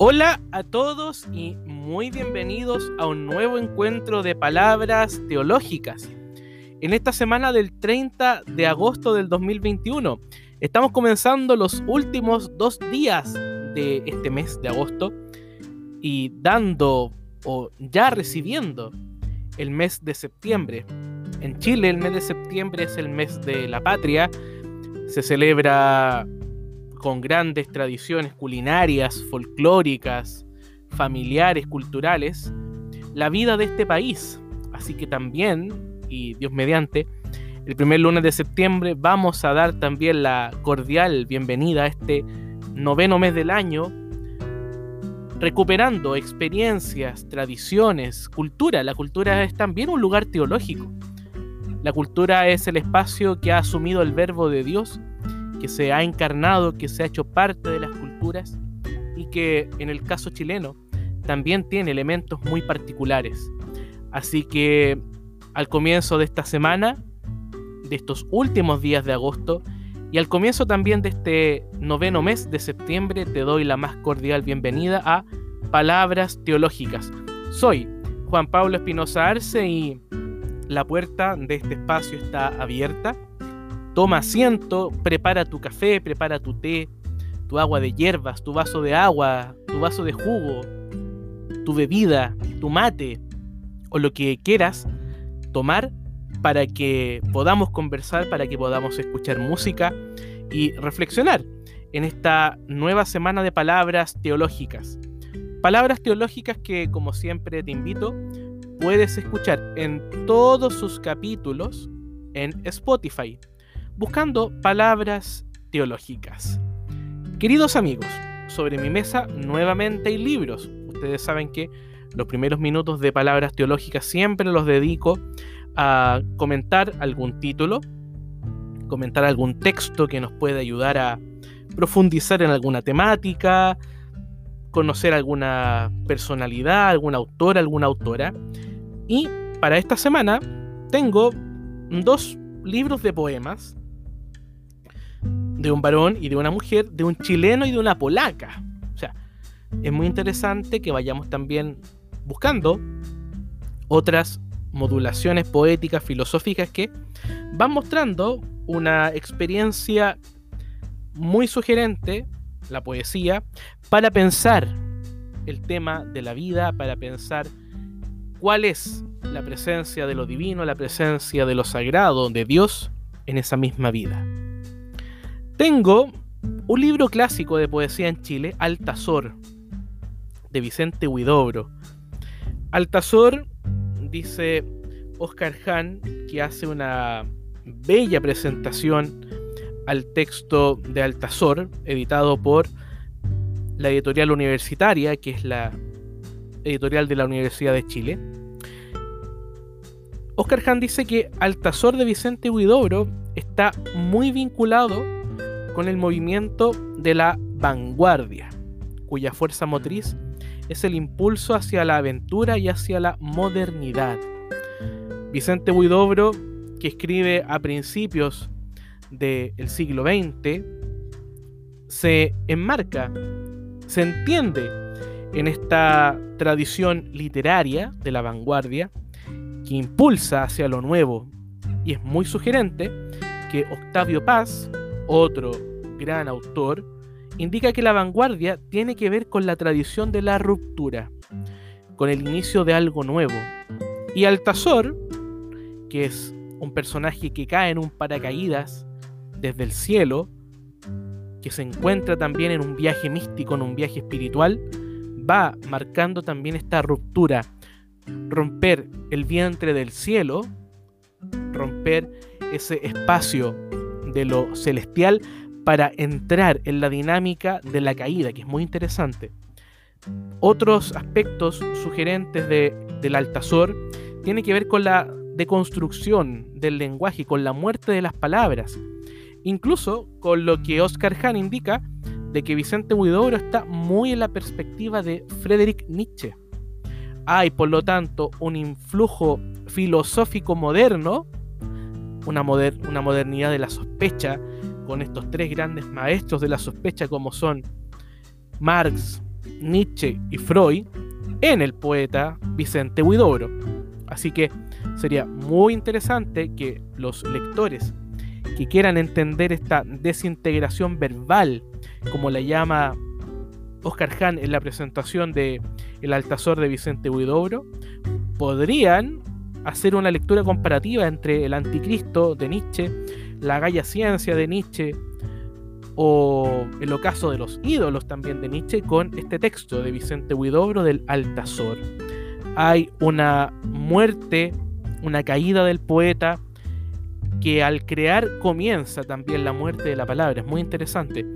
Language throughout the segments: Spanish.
Hola a todos y muy bienvenidos a un nuevo encuentro de palabras teológicas. En esta semana del 30 de agosto del 2021 estamos comenzando los últimos dos días de este mes de agosto y dando o ya recibiendo el mes de septiembre. En Chile el mes de septiembre es el mes de la patria. Se celebra con grandes tradiciones culinarias, folclóricas, familiares, culturales, la vida de este país. Así que también, y Dios mediante, el primer lunes de septiembre vamos a dar también la cordial bienvenida a este noveno mes del año, recuperando experiencias, tradiciones, cultura. La cultura es también un lugar teológico. La cultura es el espacio que ha asumido el verbo de Dios que se ha encarnado, que se ha hecho parte de las culturas y que en el caso chileno también tiene elementos muy particulares. Así que al comienzo de esta semana, de estos últimos días de agosto y al comienzo también de este noveno mes de septiembre, te doy la más cordial bienvenida a Palabras Teológicas. Soy Juan Pablo Espinosa Arce y la puerta de este espacio está abierta Toma asiento, prepara tu café, prepara tu té, tu agua de hierbas, tu vaso de agua, tu vaso de jugo, tu bebida, tu mate o lo que quieras tomar para que podamos conversar, para que podamos escuchar música y reflexionar en esta nueva semana de palabras teológicas. Palabras teológicas que, como siempre, te invito, puedes escuchar en todos sus capítulos en Spotify buscando palabras teológicas. Queridos amigos, sobre mi mesa nuevamente hay libros. Ustedes saben que los primeros minutos de palabras teológicas siempre los dedico a comentar algún título, comentar algún texto que nos pueda ayudar a profundizar en alguna temática, conocer alguna personalidad, algún autor, alguna autora. Y para esta semana tengo dos libros de poemas de un varón y de una mujer, de un chileno y de una polaca. O sea, es muy interesante que vayamos también buscando otras modulaciones poéticas, filosóficas que van mostrando una experiencia muy sugerente, la poesía, para pensar el tema de la vida, para pensar cuál es la presencia de lo divino, la presencia de lo sagrado, de Dios en esa misma vida. Tengo un libro clásico de poesía en Chile, Altazor, de Vicente Huidobro. Altazor, dice Oscar Hahn, que hace una bella presentación al texto de Altazor, editado por la editorial universitaria, que es la editorial de la Universidad de Chile. Oscar Hahn dice que Altazor de Vicente Huidobro está muy vinculado con el movimiento de la vanguardia, cuya fuerza motriz es el impulso hacia la aventura y hacia la modernidad. Vicente Huidobro, que escribe a principios del siglo XX, se enmarca, se entiende en esta tradición literaria de la vanguardia que impulsa hacia lo nuevo y es muy sugerente que Octavio Paz, otro gran autor, indica que la vanguardia tiene que ver con la tradición de la ruptura, con el inicio de algo nuevo. Y Altazor, que es un personaje que cae en un paracaídas desde el cielo, que se encuentra también en un viaje místico, en un viaje espiritual, va marcando también esta ruptura, romper el vientre del cielo, romper ese espacio de lo celestial para entrar en la dinámica de la caída, que es muy interesante. Otros aspectos sugerentes de, del Altazor tienen que ver con la deconstrucción del lenguaje, con la muerte de las palabras, incluso con lo que Oscar Hahn indica de que Vicente Huidobro está muy en la perspectiva de Friedrich Nietzsche. Hay, por lo tanto, un influjo filosófico moderno, una, una modernidad de la sospecha, con estos tres grandes maestros de la sospecha como son Marx, Nietzsche y Freud en el poeta Vicente Huidobro. Así que sería muy interesante que los lectores que quieran entender esta desintegración verbal, como la llama Oscar Hahn en la presentación de El Altazor de Vicente Huidobro, podrían hacer una lectura comparativa entre el anticristo de Nietzsche, la Gaia Ciencia de Nietzsche o el ocaso de los ídolos también de Nietzsche con este texto de Vicente Huidobro del Altazor. Hay una muerte, una caída del poeta que al crear comienza también la muerte de la palabra. Es muy interesante.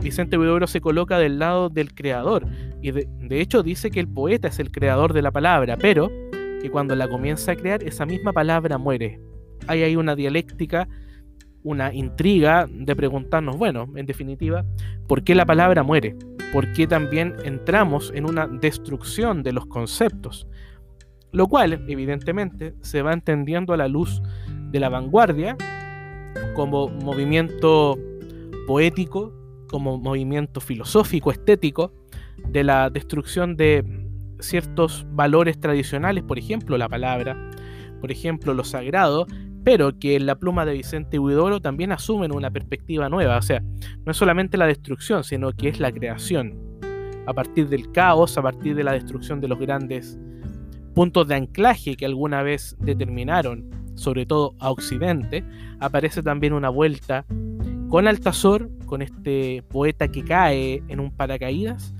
Vicente Huidobro se coloca del lado del creador y de, de hecho dice que el poeta es el creador de la palabra, pero que cuando la comienza a crear esa misma palabra muere. Hay ahí una dialéctica una intriga de preguntarnos, bueno, en definitiva, ¿por qué la palabra muere? ¿Por qué también entramos en una destrucción de los conceptos? Lo cual, evidentemente, se va entendiendo a la luz de la vanguardia como movimiento poético, como movimiento filosófico, estético, de la destrucción de ciertos valores tradicionales, por ejemplo, la palabra, por ejemplo, lo sagrado, pero que en la pluma de Vicente Huidoro también asumen una perspectiva nueva, o sea, no es solamente la destrucción, sino que es la creación, a partir del caos, a partir de la destrucción de los grandes puntos de anclaje que alguna vez determinaron, sobre todo a Occidente, aparece también una vuelta con Altazor, con este poeta que cae en un paracaídas,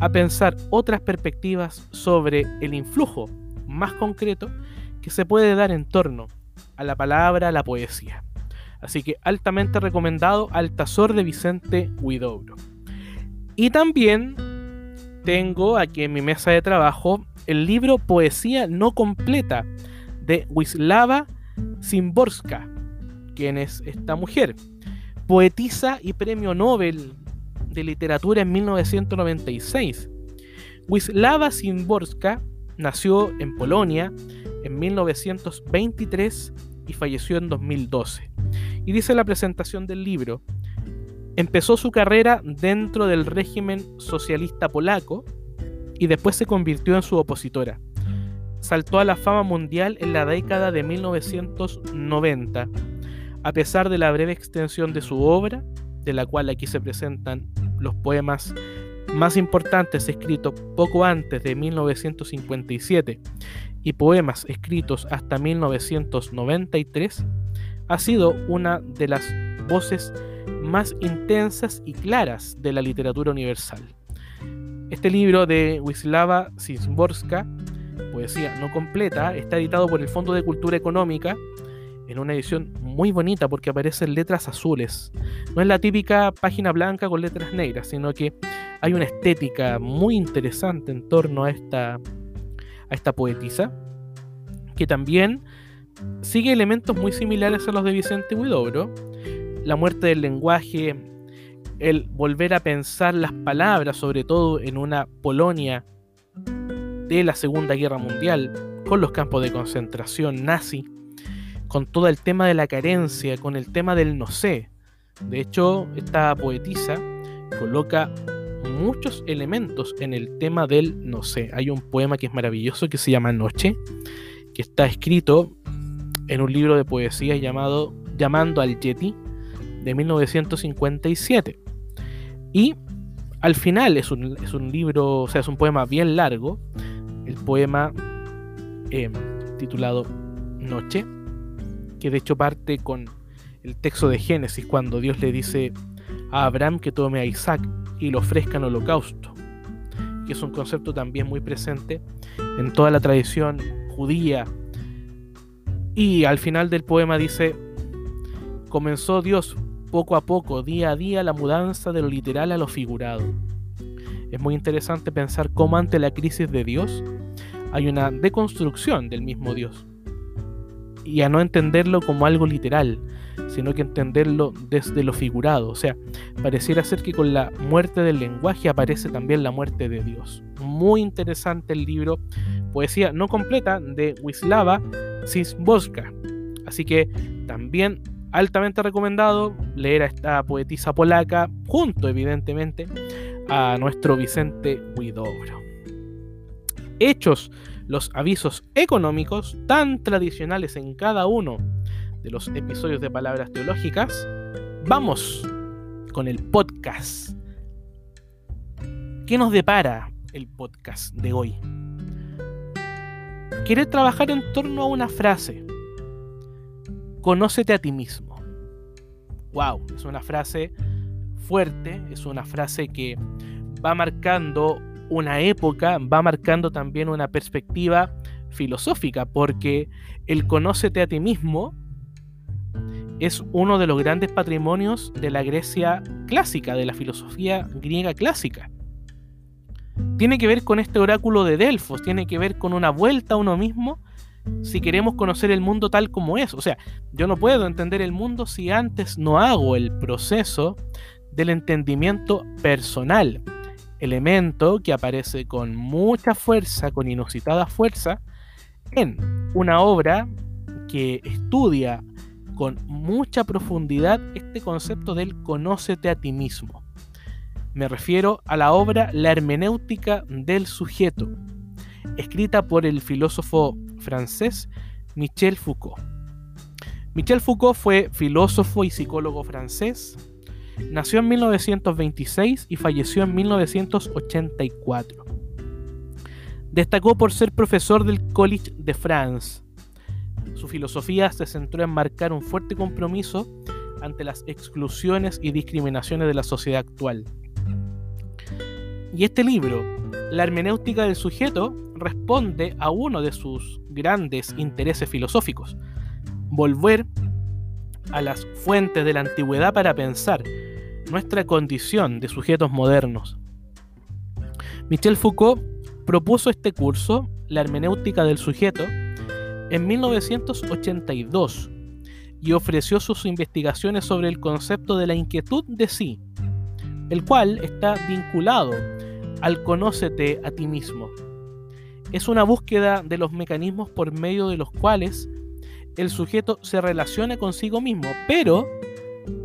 a pensar otras perspectivas sobre el influjo más concreto que se puede dar en torno a la palabra, la poesía. Así que altamente recomendado Altazor de Vicente Huidobro. Y también tengo aquí en mi mesa de trabajo el libro Poesía no completa de Wislava Szymborska, quien es esta mujer, poetisa y premio Nobel de literatura en 1996. Wislava Szymborska nació en Polonia en 1923 y falleció en 2012. Y dice la presentación del libro, empezó su carrera dentro del régimen socialista polaco y después se convirtió en su opositora. Saltó a la fama mundial en la década de 1990, a pesar de la breve extensión de su obra, de la cual aquí se presentan los poemas más importantes escritos poco antes de 1957 y poemas escritos hasta 1993, ha sido una de las voces más intensas y claras de la literatura universal. Este libro de Wisława Szymborska, Poesía no completa, está editado por el Fondo de Cultura Económica en una edición muy bonita porque aparecen letras azules. No es la típica página blanca con letras negras, sino que hay una estética muy interesante en torno a esta a esta poetisa, que también sigue elementos muy similares a los de Vicente Huidobro. La muerte del lenguaje, el volver a pensar las palabras, sobre todo en una Polonia de la Segunda Guerra Mundial, con los campos de concentración nazi, con todo el tema de la carencia, con el tema del no sé. De hecho, esta poetisa coloca muchos elementos en el tema del no sé. Hay un poema que es maravilloso que se llama Noche, que está escrito en un libro de poesía llamado Llamando al Yeti de 1957. Y al final es un, libro, o sea, es un poema bien largo, el poema eh, titulado Noche, que de hecho parte con el texto de Génesis cuando Dios le dice a Abraham que tome a Isaac y lo ofrezca en holocausto, que es un concepto también muy presente en toda la tradición judía. Y al final del poema dice, comenzó Dios poco a poco, día a día, la mudanza de lo literal a lo figurado. Es muy interesante pensar cómo ante la crisis de Dios hay una deconstrucción del mismo Dios. Y a no entenderlo como algo literal, sino que entenderlo desde lo figurado. O sea, pareciera ser que con la muerte del lenguaje aparece también la muerte de Dios. Muy interesante el libro, poesía no completa de Wisława Szymborska. Así que también altamente recomendado leer a esta poetisa polaca, junto evidentemente a nuestro Vicente Huidobro. Hechos los avisos económicos tan tradicionales en cada uno de los episodios de Palabras Teológicas, vamos con el podcast. ¿Qué nos depara el podcast de hoy? Quiere trabajar en torno a una frase. Conócete a ti mismo. Wow, es una frase fuerte, es una frase que va marcando una época, va marcando también una perspectiva filosófica, porque el conócete a ti mismo es uno de los grandes patrimonios de la Grecia clásica, de la filosofía griega clásica. Tiene que ver con este oráculo de Delfos, tiene que ver con una vuelta a uno mismo si queremos conocer el mundo tal como es. O sea, yo no puedo entender el mundo si antes no hago el proceso del entendimiento personal, elemento que aparece con mucha fuerza, con inusitada fuerza, en una obra que estudia con mucha profundidad este concepto del conócete a ti mismo. Me refiero a la obra La hermenéutica del sujeto, escrita por el filósofo francés Michel Foucault. Michel Foucault fue filósofo y psicólogo francés, Nació en 1926 y falleció en 1984. Destacó por ser profesor del College de France. Su filosofía se centró en marcar un fuerte compromiso ante las exclusiones y discriminaciones de la sociedad actual. Y este libro, La hermenéutica del sujeto, responde a uno de sus grandes intereses filosóficos, volver a las fuentes de la antigüedad para pensar nuestra condición de sujetos modernos. Michel Foucault propuso este curso, La hermenéutica del sujeto, en 1982 y ofreció sus investigaciones sobre el concepto de la inquietud de sí, el cual está vinculado al conócete a ti mismo. Es una búsqueda de los mecanismos por medio de los cuales el sujeto se relaciona consigo mismo, pero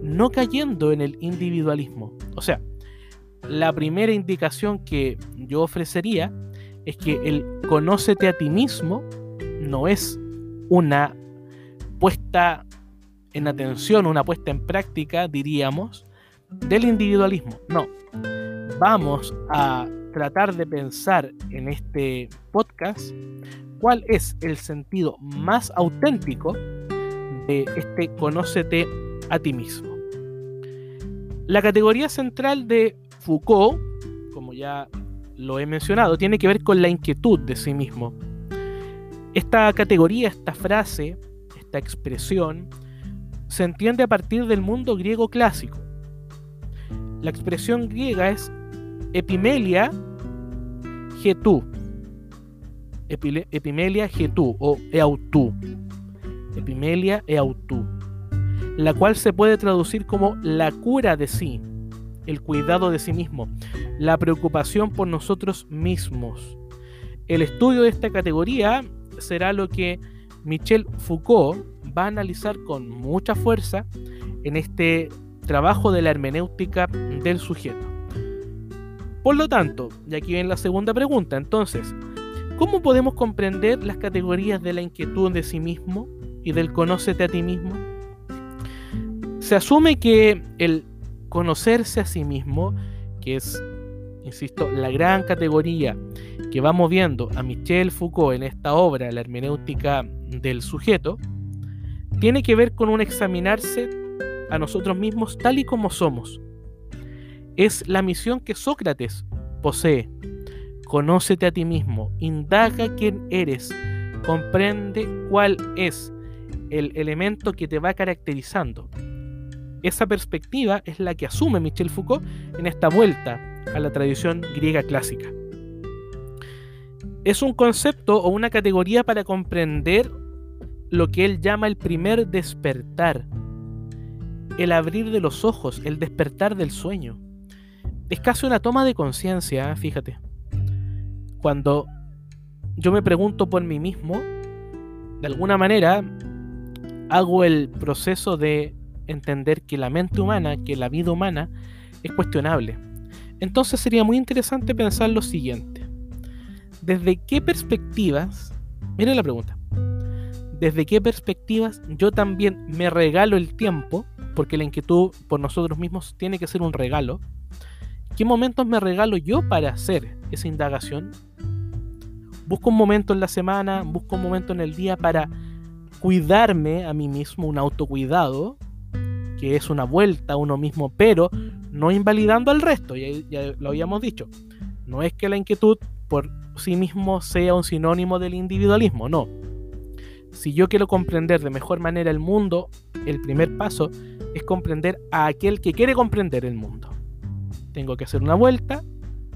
no cayendo en el individualismo. O sea, la primera indicación que yo ofrecería es que el conócete a ti mismo no es una puesta en atención, una puesta en práctica, diríamos, del individualismo. No. Vamos a tratar de pensar en este podcast cuál es el sentido más auténtico de este conócete a ti mismo. La categoría central de Foucault, como ya lo he mencionado, tiene que ver con la inquietud de sí mismo. Esta categoría, esta frase, esta expresión, se entiende a partir del mundo griego clásico. La expresión griega es epimelia getú. Epimelia getú o eautú. Epimelia eautú. La cual se puede traducir como la cura de sí, el cuidado de sí mismo, la preocupación por nosotros mismos. El estudio de esta categoría será lo que Michel Foucault va a analizar con mucha fuerza en este trabajo de la hermenéutica del sujeto. Por lo tanto, y aquí viene la segunda pregunta, entonces, ¿cómo podemos comprender las categorías de la inquietud de sí mismo y del conócete a ti mismo? Se asume que el conocerse a sí mismo, que es, insisto, la gran categoría que vamos viendo a Michel Foucault en esta obra, la hermenéutica del sujeto, tiene que ver con un examinarse a nosotros mismos tal y como somos, es la misión que Sócrates posee. Conócete a ti mismo, indaga quién eres, comprende cuál es el elemento que te va caracterizando. Esa perspectiva es la que asume Michel Foucault en esta vuelta a la tradición griega clásica. Es un concepto o una categoría para comprender lo que él llama el primer despertar, el abrir de los ojos, el despertar del sueño es casi una toma de conciencia, fíjate. Cuando yo me pregunto por mí mismo, de alguna manera hago el proceso de entender que la mente humana, que la vida humana es cuestionable. Entonces sería muy interesante pensar lo siguiente. ¿Desde qué perspectivas, miren la pregunta, desde qué perspectivas yo también me regalo el tiempo, porque la inquietud por nosotros mismos tiene que ser un regalo, ¿qué momentos me regalo yo para hacer esa indagación? Busco un momento en la semana, busco un momento en el día para cuidarme a mí mismo, un autocuidado, que es una vuelta a uno mismo, pero no invalidando al resto, ya, ya, lo habíamos dicho. No es que la inquietud por sí mismo sea un sinónimo del individualismo, no. Si yo quiero comprender de mejor manera el mundo, el primer paso es comprender a aquel que quiere comprender el mundo. Tengo que hacer una vuelta,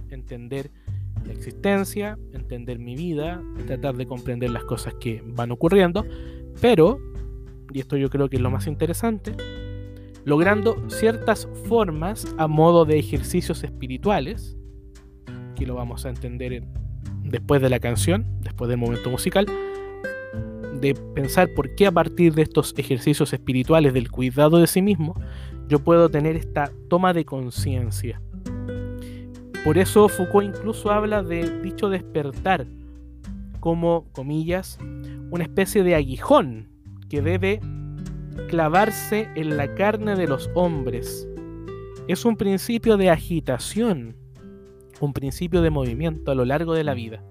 entender la existencia, entender mi vida, tratar de comprender las cosas que van ocurriendo, pero, y esto yo creo que es lo más interesante, logrando ciertas formas a modo de ejercicios espirituales, que lo vamos a entender después de la canción, después del momento musical, de pensar por qué a partir de estos ejercicios espirituales del cuidado de sí mismo, yo puedo tener esta toma de conciencia. Por eso Foucault incluso habla de dicho despertar como, comillas, una especie de aguijón que debe clavarse en la carne de los hombres. Es un principio de agitación, un principio de movimiento a lo largo de la vida.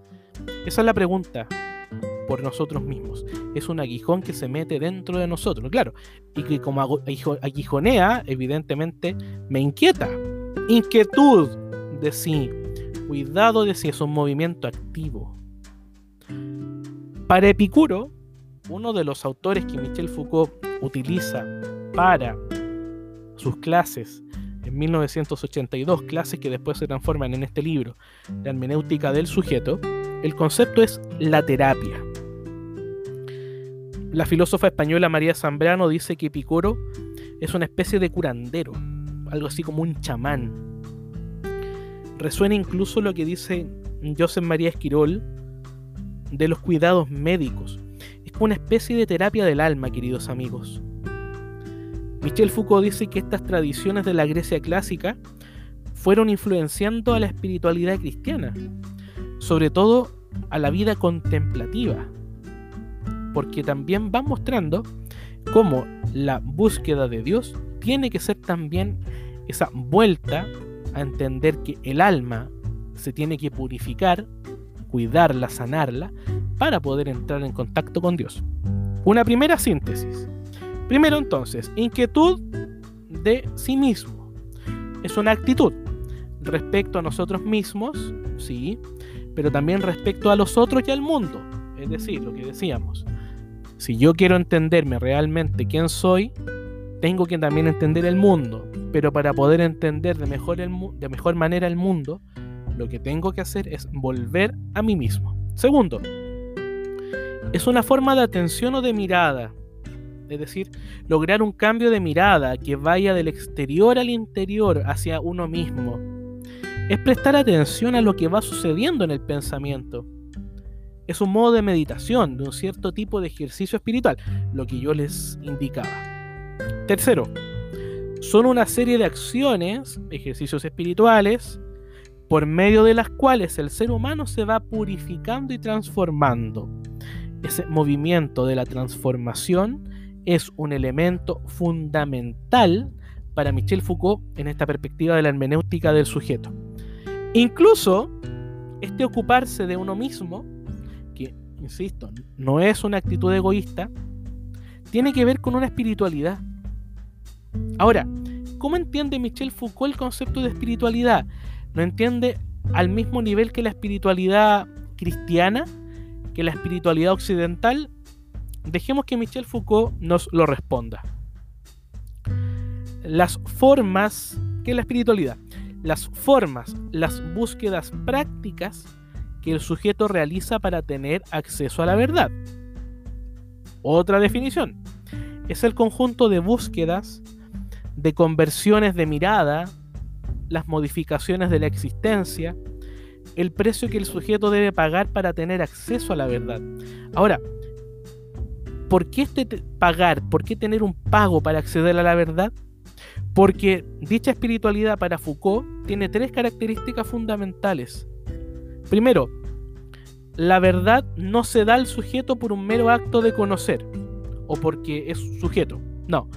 Esa es la pregunta por nosotros mismos. Es un aguijón que se mete dentro de nosotros, claro, y que como aguijonea, evidentemente, me inquieta. Inquietud de sí, cuidado de sí, es un movimiento activo. Para Epicuro, uno de los autores que Michel Foucault utiliza para sus clases en 1982, clases que después se transforman en este libro, La hermenéutica del sujeto, el concepto es la terapia. La filósofa española María Zambrano dice que Epicuro es una especie de curandero, algo así como un chamán. Resuena incluso lo que dice José María Esquirol de los cuidados médicos. Es como una especie de terapia del alma, queridos amigos. Michel Foucault dice que estas tradiciones de la Grecia clásica fueron influenciando a la espiritualidad cristiana, sobre todo a la vida contemplativa, porque también van mostrando cómo la búsqueda de Dios tiene que ser también esa vuelta a entender que el alma se tiene que purificar, cuidarla, sanarla, para poder entrar en contacto con Dios. Una primera síntesis. Primero entonces, inquietud de sí mismo. Es una actitud respecto a nosotros mismos, sí, pero también respecto a los otros y al mundo. Es decir, lo que decíamos, si yo quiero entenderme realmente quién soy, tengo que también entender el mundo. Pero para poder entender de mejor, el de mejor manera el mundo, lo que tengo que hacer es volver a mí mismo. Segundo, es una forma de atención o de mirada es decir, lograr un cambio de mirada que vaya del exterior al interior hacia uno mismo. Es prestar atención a lo que va sucediendo en el pensamiento. Es un modo de meditación, de un cierto tipo de ejercicio espiritual, lo que yo les indicaba. Tercero, son una serie de acciones, ejercicios espirituales, por medio de las cuales el ser humano se va purificando y transformando. Ese movimiento de la transformación es un elemento fundamental para Michel Foucault en esta perspectiva de la hermenéutica del sujeto. Incluso este ocuparse de uno mismo, insisto, no es una actitud egoísta, tiene que ver con una espiritualidad. Ahora, ¿cómo entiende Michel Foucault el concepto de espiritualidad? ¿No entiende al mismo nivel que la espiritualidad cristiana, que la espiritualidad occidental? Dejemos que Michel Foucault nos lo responda. Las formas, ¿qué es la espiritualidad? Las formas, las búsquedas prácticas que el sujeto realiza para tener acceso a la verdad. Otra definición. Es el conjunto de búsquedas, de conversiones de mirada, las modificaciones de la existencia, el precio que el sujeto debe pagar para tener acceso a la verdad. Ahora, ¿por qué este pagar? ¿Por qué tener un pago para acceder a la verdad? Porque dicha espiritualidad para Foucault tiene tres características fundamentales. Primero, la verdad no se da al sujeto por un mero acto de conocer o porque es sujeto. No,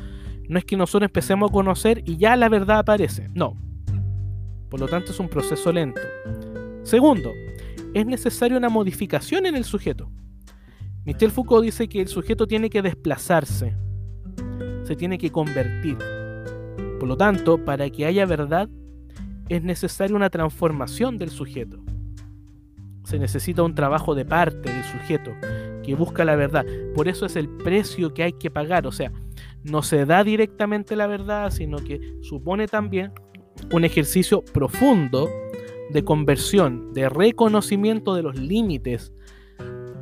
no es que nosotros empecemos a conocer y ya la verdad aparece. No. Por lo tanto es un proceso lento. Segundo, es necesaria una modificación en el sujeto. Michel Foucault dice que el sujeto tiene que desplazarse, se tiene que convertir. Por lo tanto, para que haya verdad, es necesaria una transformación del sujeto. Se necesita un trabajo de parte del sujeto que busca la verdad. Por eso es el precio que hay que pagar. O sea, no se da directamente la verdad, sino que supone también un ejercicio profundo de conversión, de reconocimiento de los límites.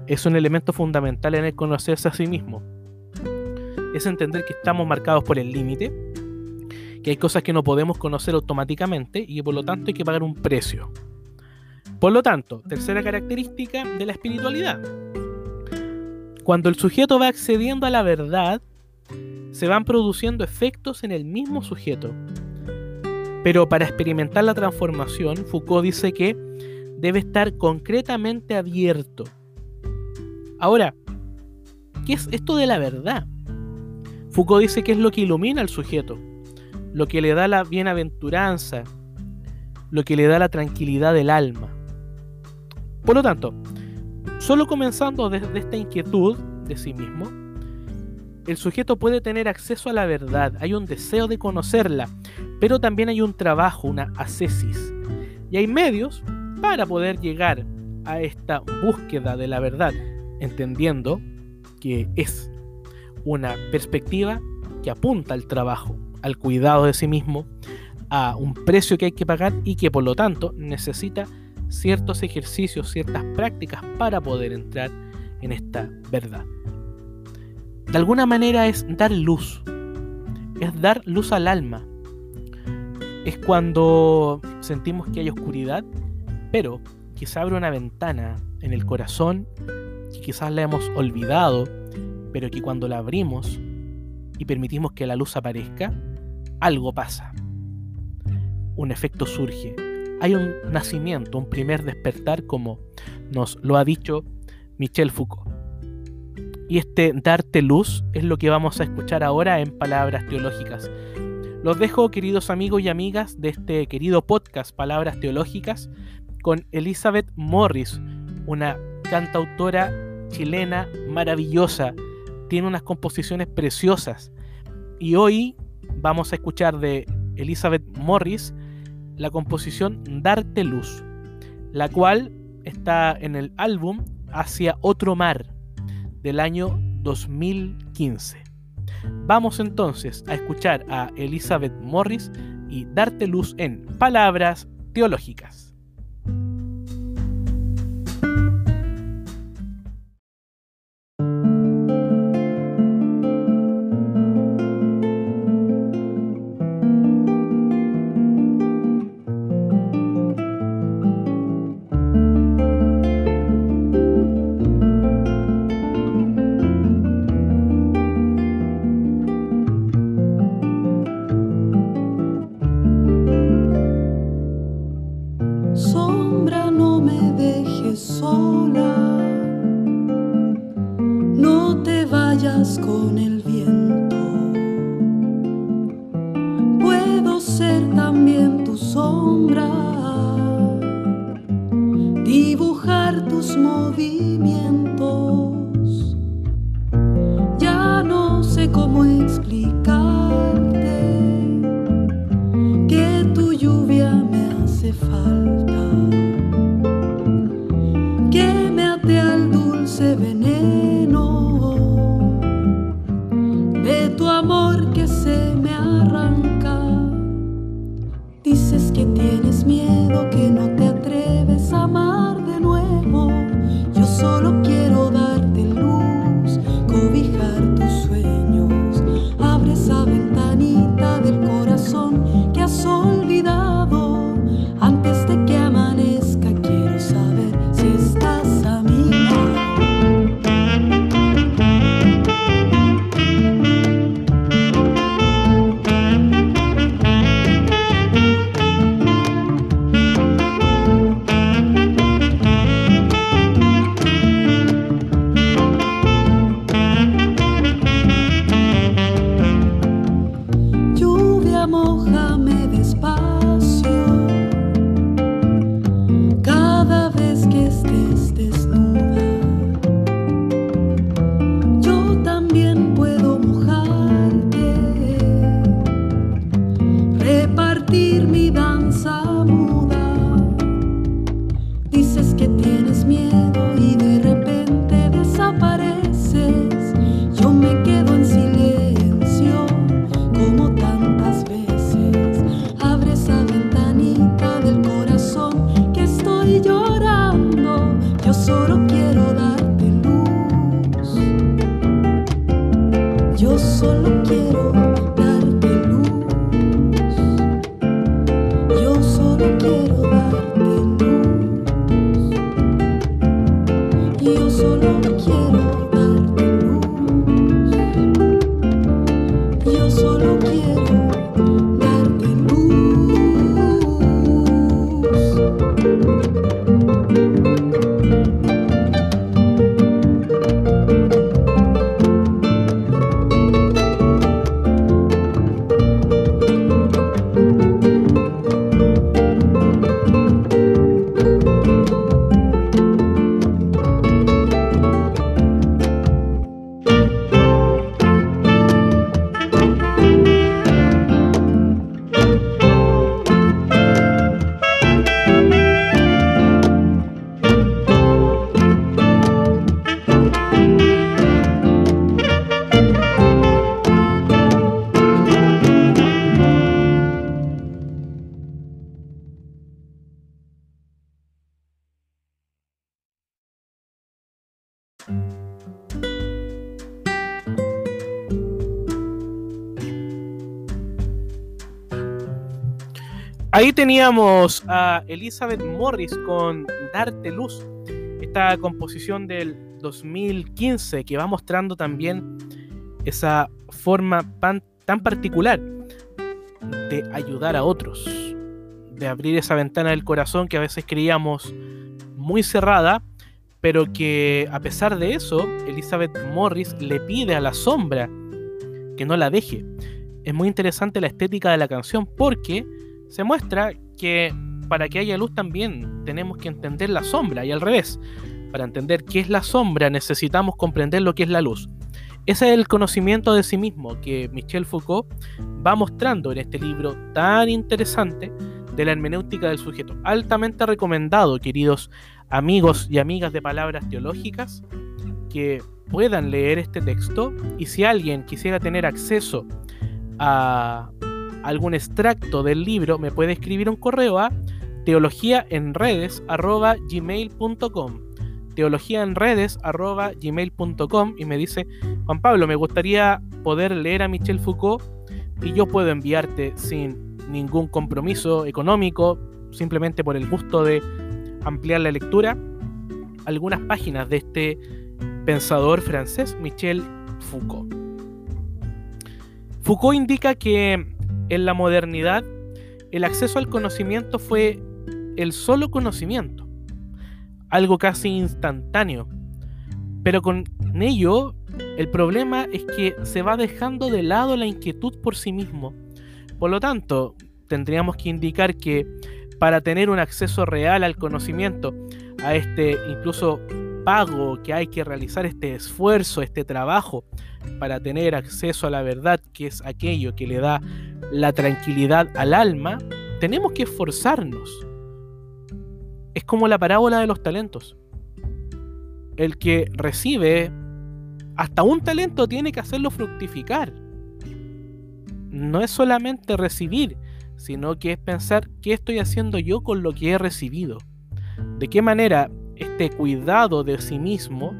Es un elemento fundamental en el conocerse a sí mismo. Es entender que estamos marcados por el límite, que hay cosas que no podemos conocer automáticamente y que por lo tanto hay que pagar un precio. Por lo tanto, tercera característica de la espiritualidad. Cuando el sujeto va accediendo a la verdad, se van produciendo efectos en el mismo sujeto. Pero para experimentar la transformación, Foucault dice que debe estar concretamente abierto. Ahora, ¿qué es esto de la verdad? Foucault dice que es lo que ilumina al sujeto, lo que le da la bienaventuranza, lo que le da la tranquilidad del alma. Por lo tanto, solo comenzando desde esta inquietud de sí mismo, el sujeto puede tener acceso a la verdad, hay un deseo de conocerla, pero también hay un trabajo, una ascesis. Y hay medios para poder llegar a esta búsqueda de la verdad, entendiendo que es una perspectiva que apunta al trabajo, al cuidado de sí mismo, a un precio que hay que pagar y que por lo tanto necesita ciertos ejercicios, ciertas prácticas para poder entrar en esta verdad de alguna manera es dar luz, es dar luz al alma. Es cuando sentimos que hay oscuridad, pero que se abre una ventana en el corazón que quizás la hemos olvidado, pero que cuando la abrimos y permitimos que la luz aparezca, algo pasa. Un efecto surge. Hay un nacimiento, un primer despertar como nos lo ha dicho Michel Foucault. Y este darte luz es lo que vamos a escuchar ahora en Palabras Teológicas. Los dejo, queridos amigos y amigas, de este querido podcast Palabras Teológicas, con Elizabeth Morris, una cantautora chilena maravillosa. Tiene unas composiciones preciosas. Y hoy vamos a escuchar de Elizabeth Morris la composición Darte Luz, la cual está en el álbum Hacia otro mar del año 2015. Vamos entonces a escuchar a Elizabeth Morris y darte luz en palabras teológicas. Teníamos a Elizabeth Morris con Darte Luz, esta composición del 2015 que va mostrando también esa forma tan, particular de ayudar a otros, de abrir esa ventana del corazón que a veces creíamos muy cerrada, pero que a pesar de eso, Elizabeth Morris le pide a la sombra que no la deje. Es muy interesante la estética de la canción porque se muestra que para que haya luz también tenemos que entender la sombra y al revés. Para entender qué es la sombra necesitamos comprender lo que es la luz. Ese es el conocimiento de sí mismo que Michel Foucault va mostrando en este libro tan interesante de la hermenéutica del sujeto. Altamente recomendado, queridos amigos y amigas de palabras teológicas, que puedan leer este texto y si alguien quisiera tener acceso a algún extracto del libro, me puede escribir un correo a teologíaenredes.gmail.com teologíaenredes.gmail.com y me dice, Juan Pablo, me gustaría poder leer a Michel Foucault y yo puedo enviarte sin ningún compromiso económico, simplemente por el gusto de ampliar la lectura, algunas páginas de este pensador francés, Michel Foucault. Foucault indica que en la modernidad, el acceso al conocimiento fue el solo conocimiento, algo casi instantáneo. Pero con ello, el problema es que se va dejando de lado la inquietud por sí mismo. Por lo tanto, tendríamos que indicar que para tener un acceso real al conocimiento, a este incluso pago que hay que realizar, este esfuerzo, este trabajo para tener acceso a la verdad, que es aquello que le da la tranquilidad al alma, tenemos que esforzarnos. Es como la parábola de los talentos. El que recibe hasta un talento tiene que hacerlo fructificar. No es solamente recibir, sino que es pensar qué estoy haciendo yo con lo que he recibido. De qué manera este cuidado de sí mismo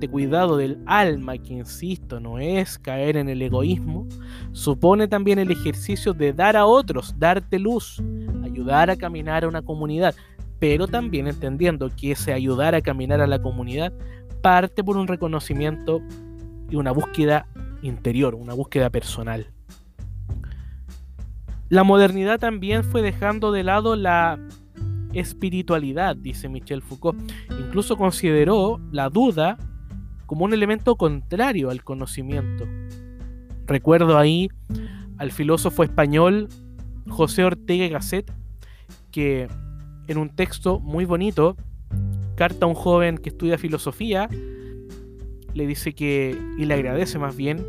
este cuidado del alma, que insisto, no es caer en el egoísmo, supone también el ejercicio de dar a otros, darte luz, ayudar a caminar a una comunidad, pero también entendiendo que ese ayudar a caminar a la comunidad parte por un reconocimiento y una búsqueda interior, una búsqueda personal. La modernidad también fue dejando de lado la espiritualidad, dice Michel Foucault. Incluso consideró la duda como un elemento contrario al conocimiento. Recuerdo ahí al filósofo español José Ortega y Gasset, que en un texto muy bonito, carta a un joven que estudia filosofía, le dice que, y le agradece más bien,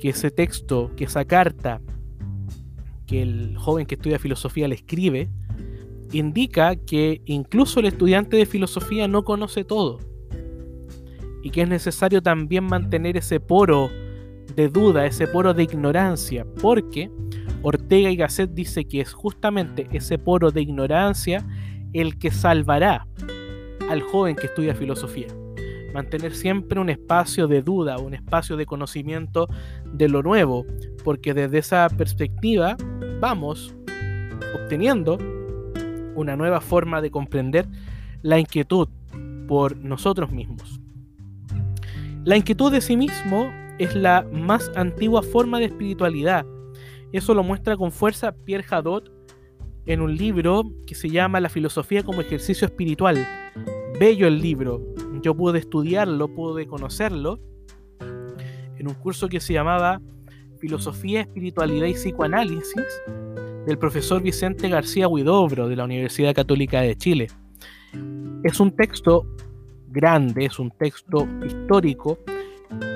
que ese texto, que esa carta que el joven que estudia filosofía le escribe, indica que incluso el estudiante de filosofía no conoce todo y que es necesario también mantener ese poro de duda, ese poro de ignorancia, porque Ortega y Gasset dice que es justamente ese poro de ignorancia el que salvará al joven que estudia filosofía. mantener siempre un espacio de duda, un espacio de conocimiento de lo nuevo, porque desde esa perspectiva vamos obteniendo una nueva forma de comprender la inquietud por nosotros mismos. La inquietud de sí mismo es la más antigua forma de espiritualidad. Eso lo muestra con fuerza Pierre Hadot en un libro que se llama La filosofía como ejercicio espiritual. Bello el libro. Yo pude estudiarlo, pude conocerlo en un curso que se llamaba Filosofía, Espiritualidad y Psicoanálisis del profesor Vicente García Huidobro de la Universidad Católica de Chile. Es un texto grande, es un texto histórico,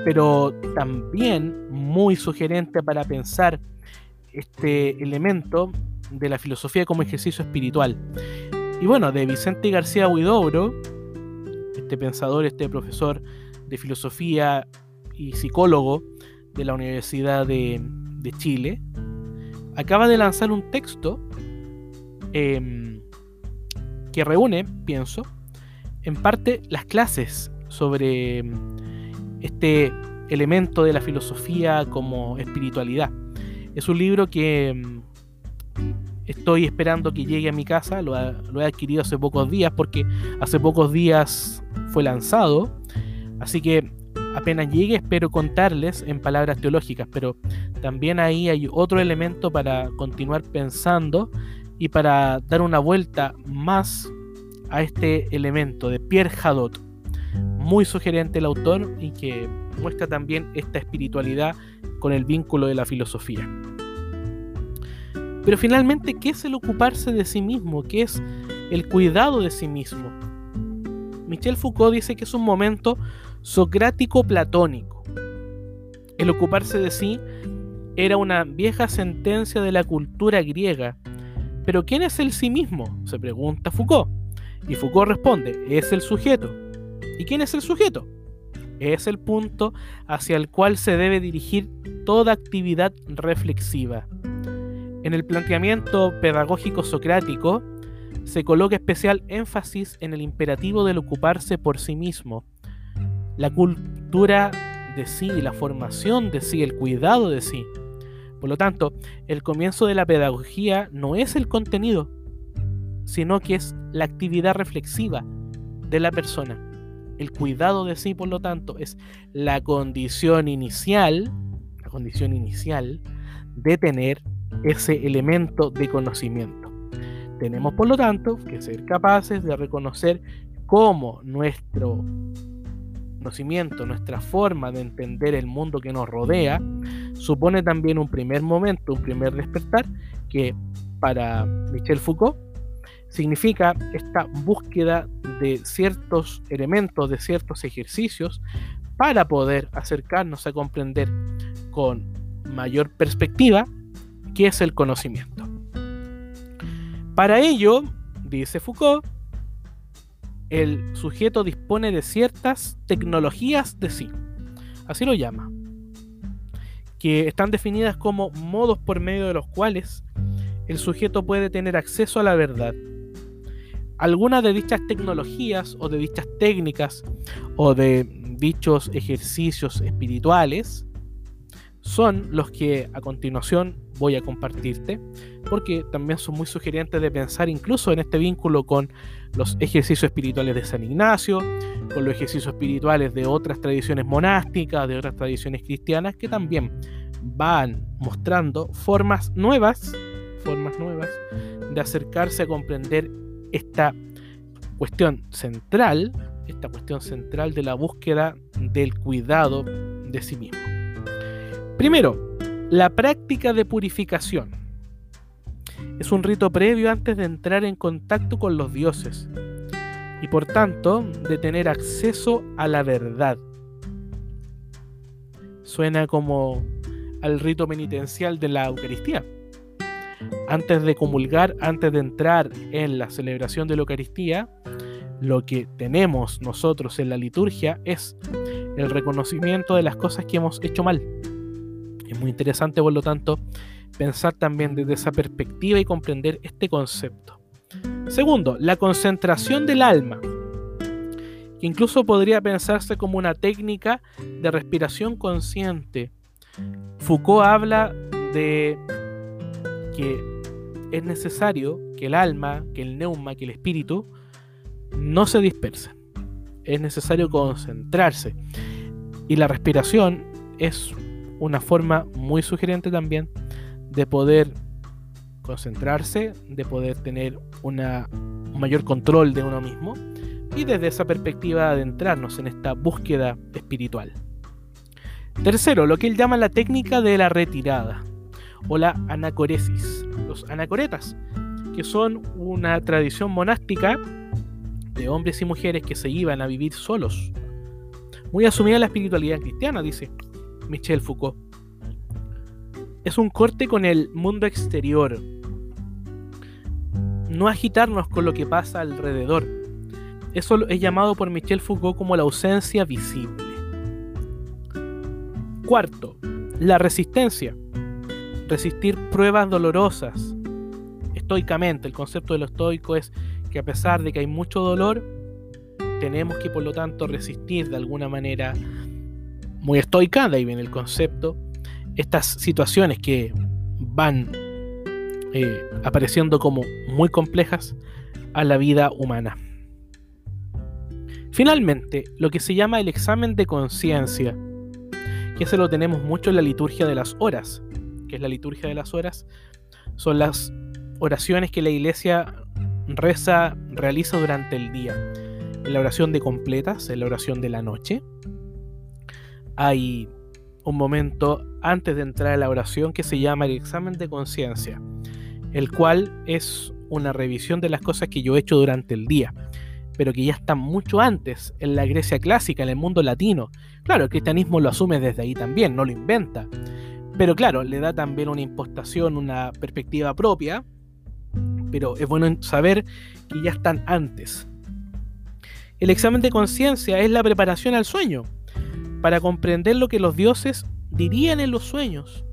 pero también muy sugerente para pensar este elemento de la filosofía como ejercicio espiritual. Y bueno, de Vicente García Huidobro, este pensador, este profesor de filosofía y psicólogo de la Universidad de, Chile, acaba de lanzar un texto em, que reúne, pienso, en parte las clases sobre em, este elemento de la filosofía como espiritualidad. Es un libro que em, estoy esperando que llegue a mi casa, lo, lo, he adquirido hace pocos días porque hace pocos días fue lanzado, así que apenas llegue espero contarles en palabras teológicas, pero también ahí hay otro elemento para continuar pensando y para dar una vuelta más a este elemento de Pierre Hadot. Muy sugerente el autor y que muestra también esta espiritualidad con el vínculo de la filosofía. Pero finalmente, ¿qué es el ocuparse de sí mismo? ¿Qué es el cuidado de sí mismo? Michel Foucault dice que es un momento socrático platónico. El ocuparse de sí era una vieja sentencia de la cultura griega. Pero ¿quién es el sí mismo? se pregunta Foucault. Y Foucault responde, es el sujeto. ¿Y quién es el sujeto? Es el punto hacia el cual se debe dirigir toda actividad reflexiva. En el planteamiento pedagógico socrático se coloca especial énfasis en el imperativo del ocuparse por sí mismo, la cultura de sí, la formación de sí, el cuidado de sí. Por lo tanto, el comienzo de la pedagogía no es el contenido, sino que es la actividad reflexiva de la persona. El cuidado de sí, por lo tanto, es la condición inicial, la condición inicial de tener ese elemento de conocimiento. Tenemos, por lo tanto, que ser capaces de reconocer cómo nuestro conocimiento, nuestra forma de entender el mundo que nos rodea, supone también un primer momento, un primer despertar, que para Michel Foucault significa esta búsqueda de ciertos elementos, de ciertos ejercicios, para poder acercarnos a comprender con mayor perspectiva qué es el conocimiento. Para ello, dice Foucault, el sujeto dispone de ciertas tecnologías de sí, así lo llama, que están definidas como modos por medio de los cuales el sujeto puede tener acceso a la verdad. Algunas de dichas tecnologías o de dichas técnicas o de dichos ejercicios espirituales son los que a continuación voy a compartirte, porque también son muy sugerentes de pensar incluso en este vínculo con los ejercicios espirituales de San Ignacio, con los ejercicios espirituales de otras tradiciones monásticas, de otras tradiciones cristianas, que también van mostrando formas nuevas, formas nuevas de acercarse a comprender esta cuestión central, esta cuestión central de la búsqueda del cuidado de sí mismo. Primero, la práctica de purificación. Es un rito previo antes de entrar en contacto con los dioses y por tanto de tener acceso a la verdad. Suena como al rito penitencial de la Eucaristía. Antes de comulgar, antes de entrar en la celebración de la Eucaristía, lo que tenemos nosotros en la liturgia es el reconocimiento de las cosas que hemos hecho mal es muy interesante, por lo tanto, pensar también desde esa perspectiva y comprender este concepto. Segundo, la concentración del alma. que incluso podría pensarse como una técnica de respiración consciente. Foucault habla de que es necesario que el alma, que el neuma, que el espíritu no se dispersen. Es necesario concentrarse. Y la respiración es una forma muy sugerente también de poder concentrarse, de poder tener una, un mayor control de uno mismo y desde esa perspectiva adentrarnos en esta búsqueda espiritual. Tercero, lo que él llama la técnica de la retirada o la anacoresis, los anacoretas, que son una tradición monástica de hombres y mujeres que se iban a vivir solos. Muy asumida la espiritualidad cristiana, dice Michel Foucault. Es un corte con el mundo exterior. No agitarnos con lo que pasa alrededor. Eso es llamado por Michel Foucault como la ausencia visible. Cuarto, la resistencia. Resistir pruebas dolorosas. Estoicamente, el concepto de lo estoico es que a pesar de que hay mucho dolor, tenemos que por lo tanto resistir de alguna manera muy estoica, de ahí viene el concepto, estas situaciones que van eh, apareciendo como muy complejas a la vida humana. Finalmente, lo que se llama el examen de conciencia, que se lo tenemos mucho en la liturgia de las horas, que es la liturgia de las horas, son las oraciones que la iglesia reza, realiza durante el día. En la oración de completas, en la oración de la noche, hay un momento antes de entrar a la oración que se llama el examen de conciencia, el cual es una revisión de las cosas que yo he hecho durante el día, pero que ya están mucho antes en la Grecia clásica, en el mundo latino. Claro, el cristianismo lo asume desde ahí también, no lo inventa. Pero claro, le da también una impostación, una perspectiva propia, pero es bueno saber que ya están antes. El examen de conciencia es la preparación al sueño, para comprender lo que los dioses dirían en los sueños.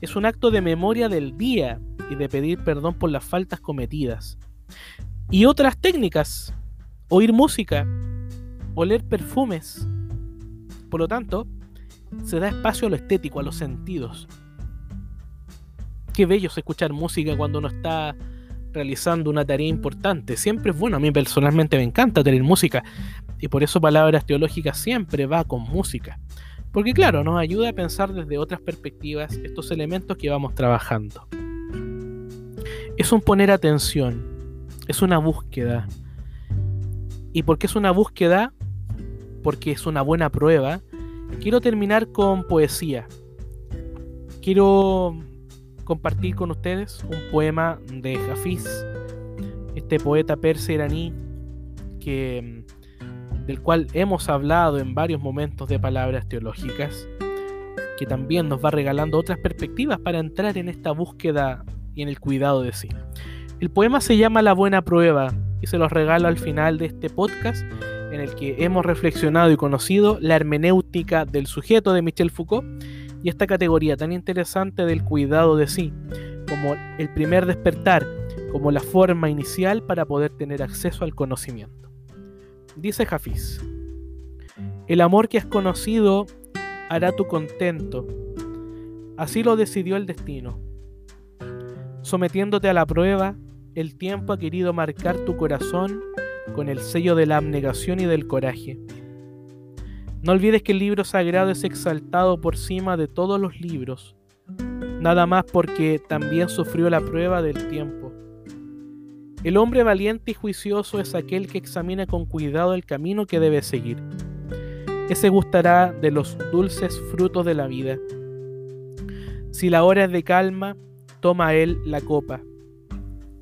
Es un acto de memoria del día y de pedir perdón por las faltas cometidas. Y otras técnicas, oír música, oler perfumes. Por lo tanto, se da espacio a lo estético, a los sentidos. Qué bello es escuchar música cuando uno está realizando una tarea importante. Siempre es bueno, a mí personalmente me encanta tener música y por eso palabras teológicas siempre va con música. Porque claro, nos ayuda a pensar desde otras perspectivas estos elementos que vamos trabajando. Es un poner atención, es una búsqueda. ¿Y por qué es una búsqueda? Porque es una buena prueba. Quiero terminar con poesía. Quiero compartir con ustedes un poema de Hafiz, este poeta persa iraní que, del cual hemos hablado en varios momentos de palabras teológicas, que también nos va regalando otras perspectivas para entrar en esta búsqueda y en el cuidado de sí. El poema se llama La Buena Prueba y se los regalo al final de este podcast en el que hemos reflexionado y conocido la hermenéutica del sujeto de Michel Foucault y esta categoría tan interesante del cuidado de sí, como el primer despertar, como la forma inicial para poder tener acceso al conocimiento. Dice Jafiz, el amor que has conocido hará tu contento, así lo decidió el destino. Sometiéndote a la prueba, el tiempo ha querido marcar tu corazón con el sello de la abnegación y del coraje no olvides que el libro sagrado es exaltado por cima de todos los libros, nada más porque también sufrió la prueba del tiempo. El hombre valiente y juicioso es aquel que examina con cuidado el camino que debe seguir. Ese gustará de los dulces frutos de la vida. Si la hora es de calma, toma él la copa.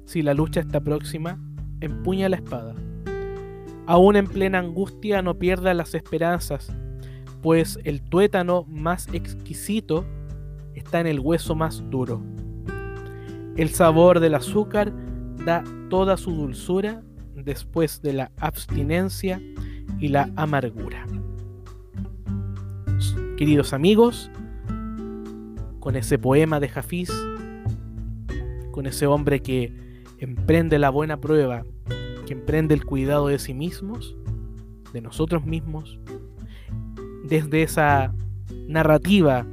Si la lucha está próxima, empuña la espada. Aún en plena angustia no pierda las esperanzas, pues el tuétano más exquisito está en el hueso más duro. El sabor del azúcar da toda su dulzura después de la abstinencia y la amargura. Queridos amigos, con ese poema de Jafiz, con ese hombre que emprende la buena prueba que emprende el cuidado de sí mismos, de nosotros mismos, desde esa narrativa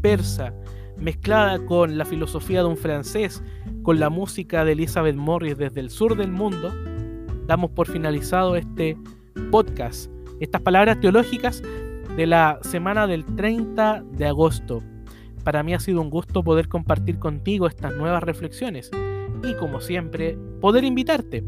persa mezclada con la filosofía de un francés, con la música de Elizabeth Morris desde el sur del mundo, damos por finalizado este podcast, estas palabras teológicas de la semana del 30 de agosto. Para mí ha sido un gusto poder compartir contigo estas nuevas reflexiones y como siempre poder invitarte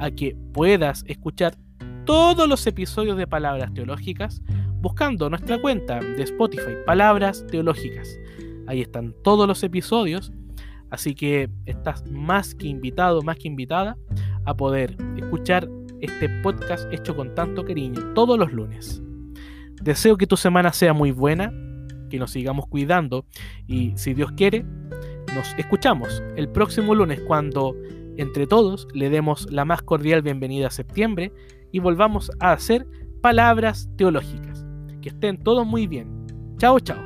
a que puedas escuchar todos los episodios de Palabras Teológicas buscando nuestra cuenta de Spotify, Palabras Teológicas. Ahí están todos los episodios, así que estás más que invitado, más que invitada a poder escuchar este podcast hecho con tanto cariño todos los lunes. Deseo que tu semana sea muy buena, que nos sigamos cuidando y si Dios quiere, nos escuchamos el próximo lunes cuando entre todos le demos la más cordial bienvenida a septiembre y volvamos a hacer palabras teológicas. Que estén todos muy bien. Chao, chao.